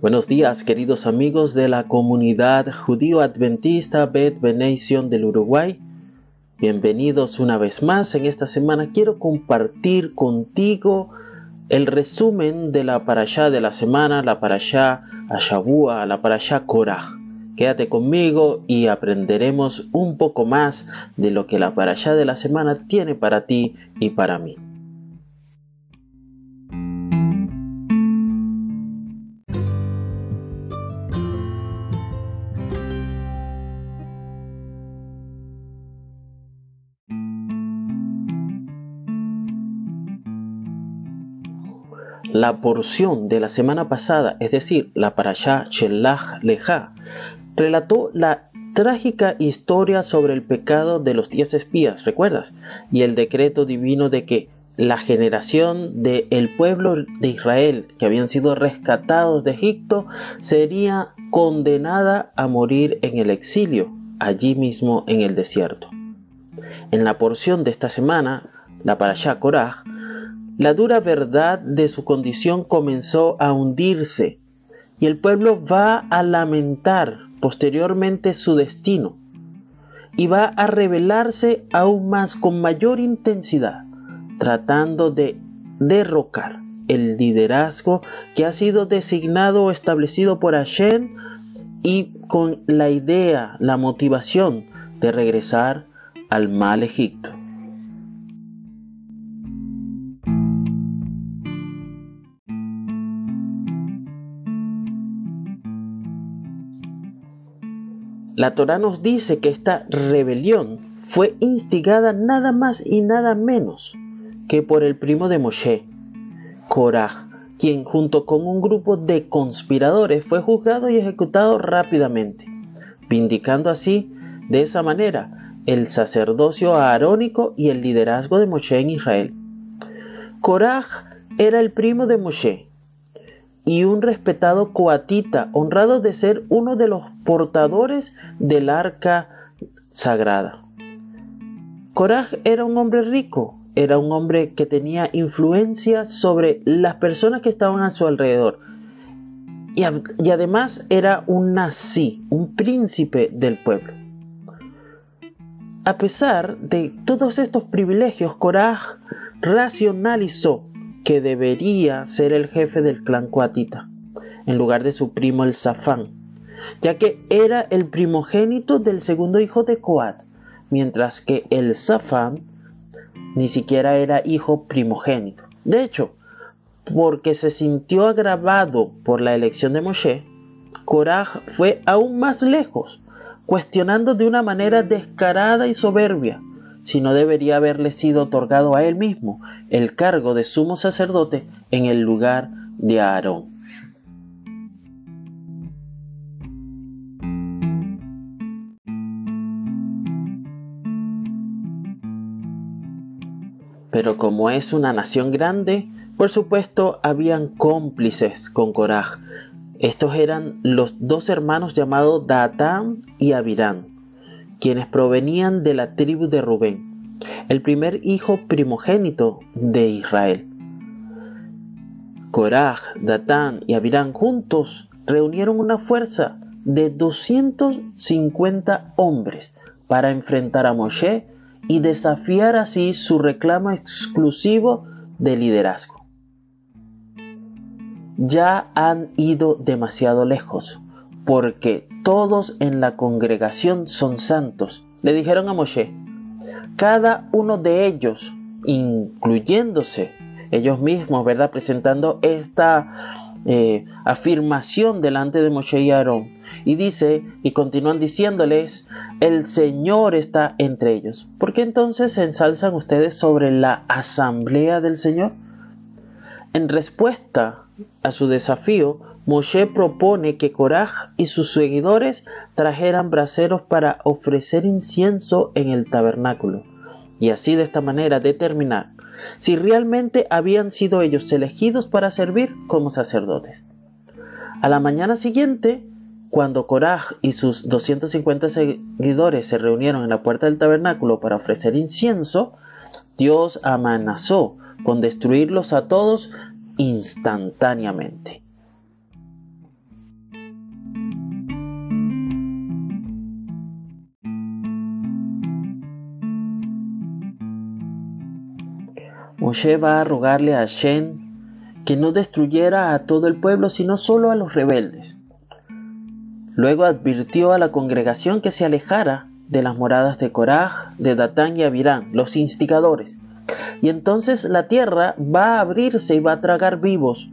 Buenos días, queridos amigos de la comunidad judío adventista Bet Benation del Uruguay. Bienvenidos una vez más. En esta semana quiero compartir contigo el resumen de la parashá de la semana, la parashá Ashabua, la parashá Korah. Quédate conmigo y aprenderemos un poco más de lo que la parashá de la semana tiene para ti y para mí. La porción de la semana pasada, es decir, la parashá Shelach Leja, relató la trágica historia sobre el pecado de los diez espías, ¿recuerdas? Y el decreto divino de que la generación del pueblo de Israel que habían sido rescatados de Egipto sería condenada a morir en el exilio, allí mismo en el desierto. En la porción de esta semana, la parashá Korah, la dura verdad de su condición comenzó a hundirse y el pueblo va a lamentar posteriormente su destino y va a rebelarse aún más con mayor intensidad, tratando de derrocar el liderazgo que ha sido designado o establecido por Hashem y con la idea, la motivación de regresar al mal Egipto. La Torah nos dice que esta rebelión fue instigada nada más y nada menos que por el primo de Moshe, Korah, quien junto con un grupo de conspiradores fue juzgado y ejecutado rápidamente, vindicando así, de esa manera, el sacerdocio aarónico y el liderazgo de Moshe en Israel. Korah era el primo de Moshe, y un respetado coatita, honrado de ser uno de los portadores del arca sagrada. Coraj era un hombre rico, era un hombre que tenía influencia sobre las personas que estaban a su alrededor. Y, y además era un nazi, un príncipe del pueblo. A pesar de todos estos privilegios, Coraj racionalizó que debería ser el jefe del clan Coatita, en lugar de su primo el Zafán, ya que era el primogénito del segundo hijo de Coat, mientras que el Zafán ni siquiera era hijo primogénito. De hecho, porque se sintió agravado por la elección de Moshe, Korah fue aún más lejos, cuestionando de una manera descarada y soberbia si no debería haberle sido otorgado a él mismo el cargo de sumo sacerdote en el lugar de Aarón. Pero como es una nación grande, por supuesto habían cómplices con Coraj. Estos eran los dos hermanos llamados Datán y Abirán quienes provenían de la tribu de Rubén, el primer hijo primogénito de Israel. Coraj, Datán y Abirán juntos reunieron una fuerza de 250 hombres para enfrentar a Moshe y desafiar así su reclamo exclusivo de liderazgo. Ya han ido demasiado lejos porque todos en la congregación son santos. Le dijeron a Moshe, cada uno de ellos, incluyéndose ellos mismos, ¿verdad? Presentando esta eh, afirmación delante de Moshe y Aarón. Y dice, y continúan diciéndoles, el Señor está entre ellos. ¿Por qué entonces se ensalzan ustedes sobre la asamblea del Señor? En respuesta a su desafío, Moshe propone que Coraj y sus seguidores trajeran braseros para ofrecer incienso en el tabernáculo y así de esta manera determinar si realmente habían sido ellos elegidos para servir como sacerdotes. A la mañana siguiente, cuando Coraj y sus 250 seguidores se reunieron en la puerta del tabernáculo para ofrecer incienso, Dios amenazó con destruirlos a todos instantáneamente. Moshe va a rogarle a Hashem que no destruyera a todo el pueblo, sino solo a los rebeldes. Luego advirtió a la congregación que se alejara de las moradas de Coraj, de Datán y Abirán, los instigadores. Y entonces la tierra va a abrirse y va a tragar vivos,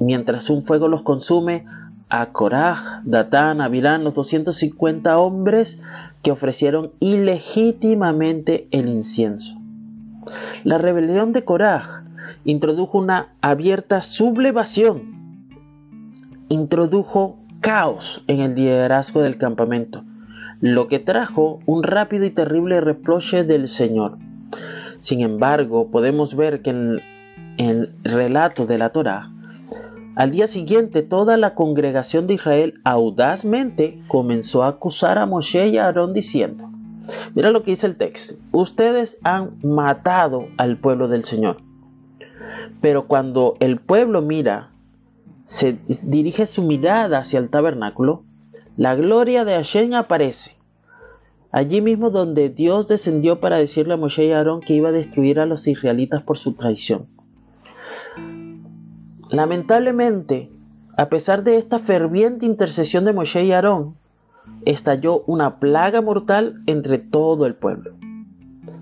mientras un fuego los consume a Coraj, Datán, Abirán, los 250 hombres que ofrecieron ilegítimamente el incienso. La rebelión de Coraj introdujo una abierta sublevación, introdujo caos en el liderazgo del campamento, lo que trajo un rápido y terrible reproche del Señor. Sin embargo, podemos ver que en el relato de la Torá, al día siguiente toda la congregación de Israel audazmente comenzó a acusar a Moshe y a Aarón diciendo, mira lo que dice el texto, ustedes han matado al pueblo del Señor. Pero cuando el pueblo mira se dirige su mirada hacia el tabernáculo, la gloria de Hashem aparece. Allí mismo donde Dios descendió para decirle a Moshe y Aarón que iba a destruir a los israelitas por su traición. Lamentablemente, a pesar de esta ferviente intercesión de Moshe y Aarón, estalló una plaga mortal entre todo el pueblo.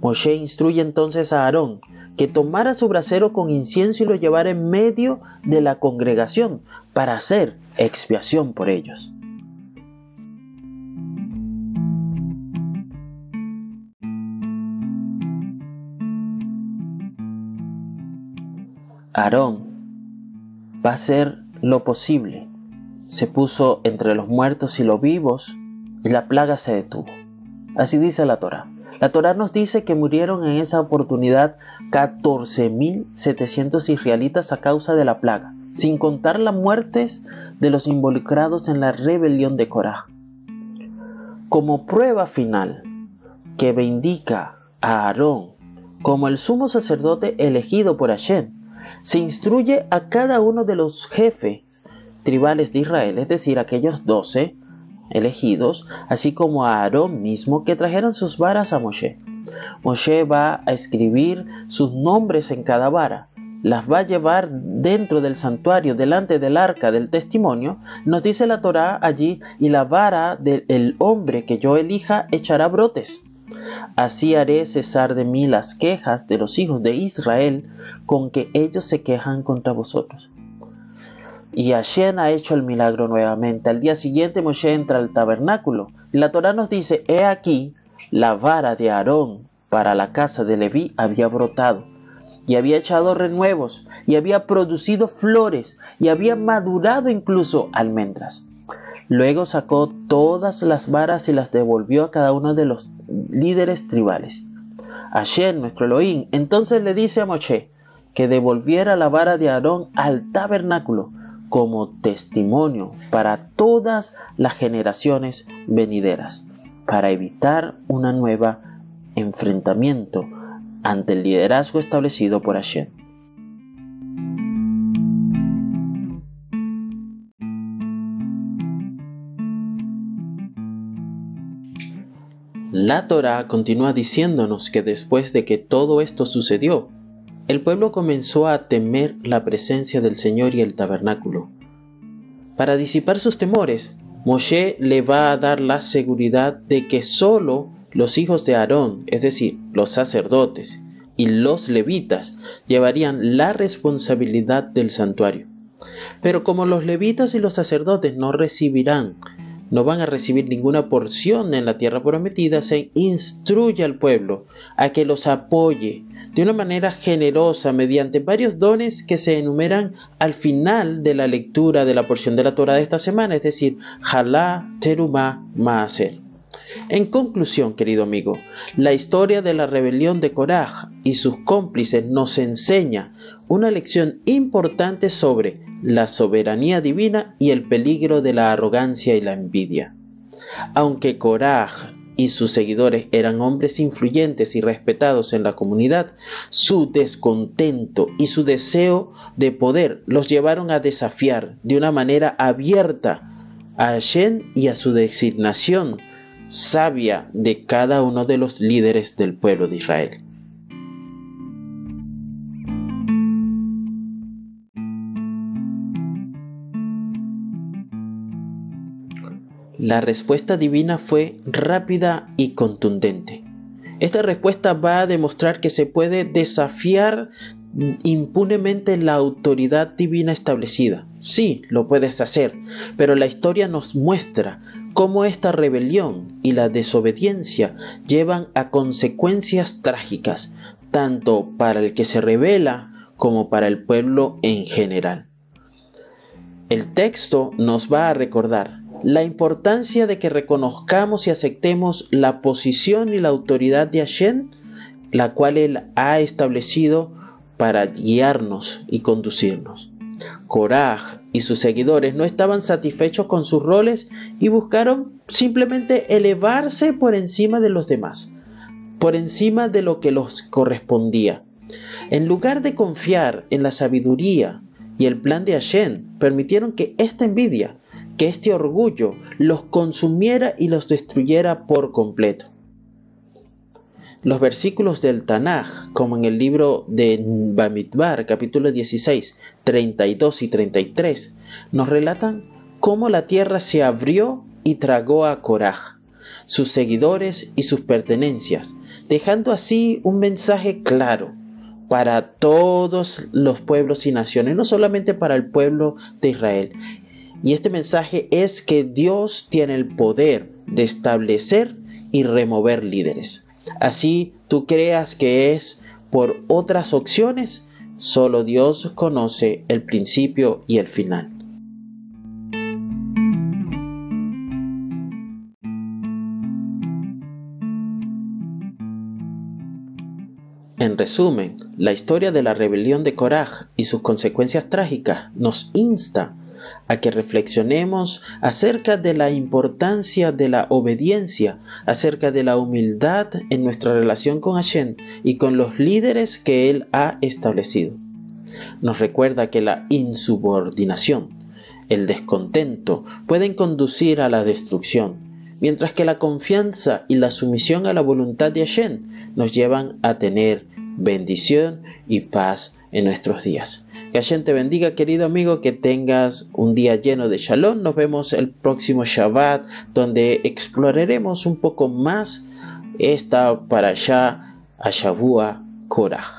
Moshe instruye entonces a Aarón que tomara su brasero con incienso y lo llevara en medio de la congregación para hacer expiación por ellos. Aarón va a hacer lo posible. Se puso entre los muertos y los vivos y la plaga se detuvo. Así dice la Torah. La Torah nos dice que murieron en esa oportunidad 14.700 israelitas a causa de la plaga, sin contar las muertes de los involucrados en la rebelión de Corá. Como prueba final que vindica a Aarón como el sumo sacerdote elegido por Hashem, se instruye a cada uno de los jefes tribales de Israel, es decir, aquellos doce, elegidos, así como a Aarón mismo, que trajeran sus varas a Moshe. Moshe va a escribir sus nombres en cada vara, las va a llevar dentro del santuario, delante del arca del testimonio, nos dice la Torá allí, y la vara del hombre que yo elija echará brotes. Así haré cesar de mí las quejas de los hijos de Israel con que ellos se quejan contra vosotros. Y Hashem ha hecho el milagro nuevamente. Al día siguiente Moshe entra al tabernáculo. La Torah nos dice, he aquí, la vara de Aarón para la casa de Leví había brotado, y había echado renuevos, y había producido flores, y había madurado incluso almendras. Luego sacó todas las varas y las devolvió a cada uno de los líderes tribales. Hashem, nuestro Elohim, entonces le dice a Moshe que devolviera la vara de Aarón al tabernáculo, como testimonio para todas las generaciones venideras, para evitar una nueva enfrentamiento ante el liderazgo establecido por Hashem. La Torah continúa diciéndonos que después de que todo esto sucedió, el pueblo comenzó a temer la presencia del Señor y el tabernáculo. Para disipar sus temores, Moshe le va a dar la seguridad de que solo los hijos de Aarón, es decir, los sacerdotes y los levitas, llevarían la responsabilidad del santuario. Pero como los levitas y los sacerdotes no recibirán, no van a recibir ninguna porción en la tierra prometida, se instruye al pueblo a que los apoye de una manera generosa mediante varios dones que se enumeran al final de la lectura de la porción de la Torah de esta semana, es decir, Jalá, Terumá, Maaser. En conclusión, querido amigo, la historia de la rebelión de Korah y sus cómplices nos enseña una lección importante sobre la soberanía divina y el peligro de la arrogancia y la envidia. Aunque Korah y sus seguidores eran hombres influyentes y respetados en la comunidad, su descontento y su deseo de poder los llevaron a desafiar de una manera abierta a Hashem y a su designación sabia de cada uno de los líderes del pueblo de Israel. La respuesta divina fue rápida y contundente. Esta respuesta va a demostrar que se puede desafiar impunemente la autoridad divina establecida. Sí, lo puedes hacer, pero la historia nos muestra cómo esta rebelión y la desobediencia llevan a consecuencias trágicas, tanto para el que se revela como para el pueblo en general. El texto nos va a recordar la importancia de que reconozcamos y aceptemos la posición y la autoridad de Hashem, la cual Él ha establecido para guiarnos y conducirnos. Korah y sus seguidores no estaban satisfechos con sus roles y buscaron simplemente elevarse por encima de los demás, por encima de lo que los correspondía. En lugar de confiar en la sabiduría y el plan de Hashem, permitieron que esta envidia que este orgullo los consumiera y los destruyera por completo. Los versículos del Tanaj, como en el libro de Bamidbar, capítulo 16, 32 y 33, nos relatan cómo la tierra se abrió y tragó a Korah, sus seguidores y sus pertenencias, dejando así un mensaje claro para todos los pueblos y naciones, no solamente para el pueblo de Israel. Y este mensaje es que Dios tiene el poder de establecer y remover líderes. Así tú creas que es por otras opciones, solo Dios conoce el principio y el final. En resumen, la historia de la rebelión de Coraj y sus consecuencias trágicas nos insta a que reflexionemos acerca de la importancia de la obediencia, acerca de la humildad en nuestra relación con Hashem y con los líderes que Él ha establecido. Nos recuerda que la insubordinación, el descontento pueden conducir a la destrucción, mientras que la confianza y la sumisión a la voluntad de Hashem nos llevan a tener bendición y paz en nuestros días. Que Hashem te bendiga, querido amigo, que tengas un día lleno de shalom. Nos vemos el próximo Shabbat, donde exploraremos un poco más esta para allá a Shavua Korah.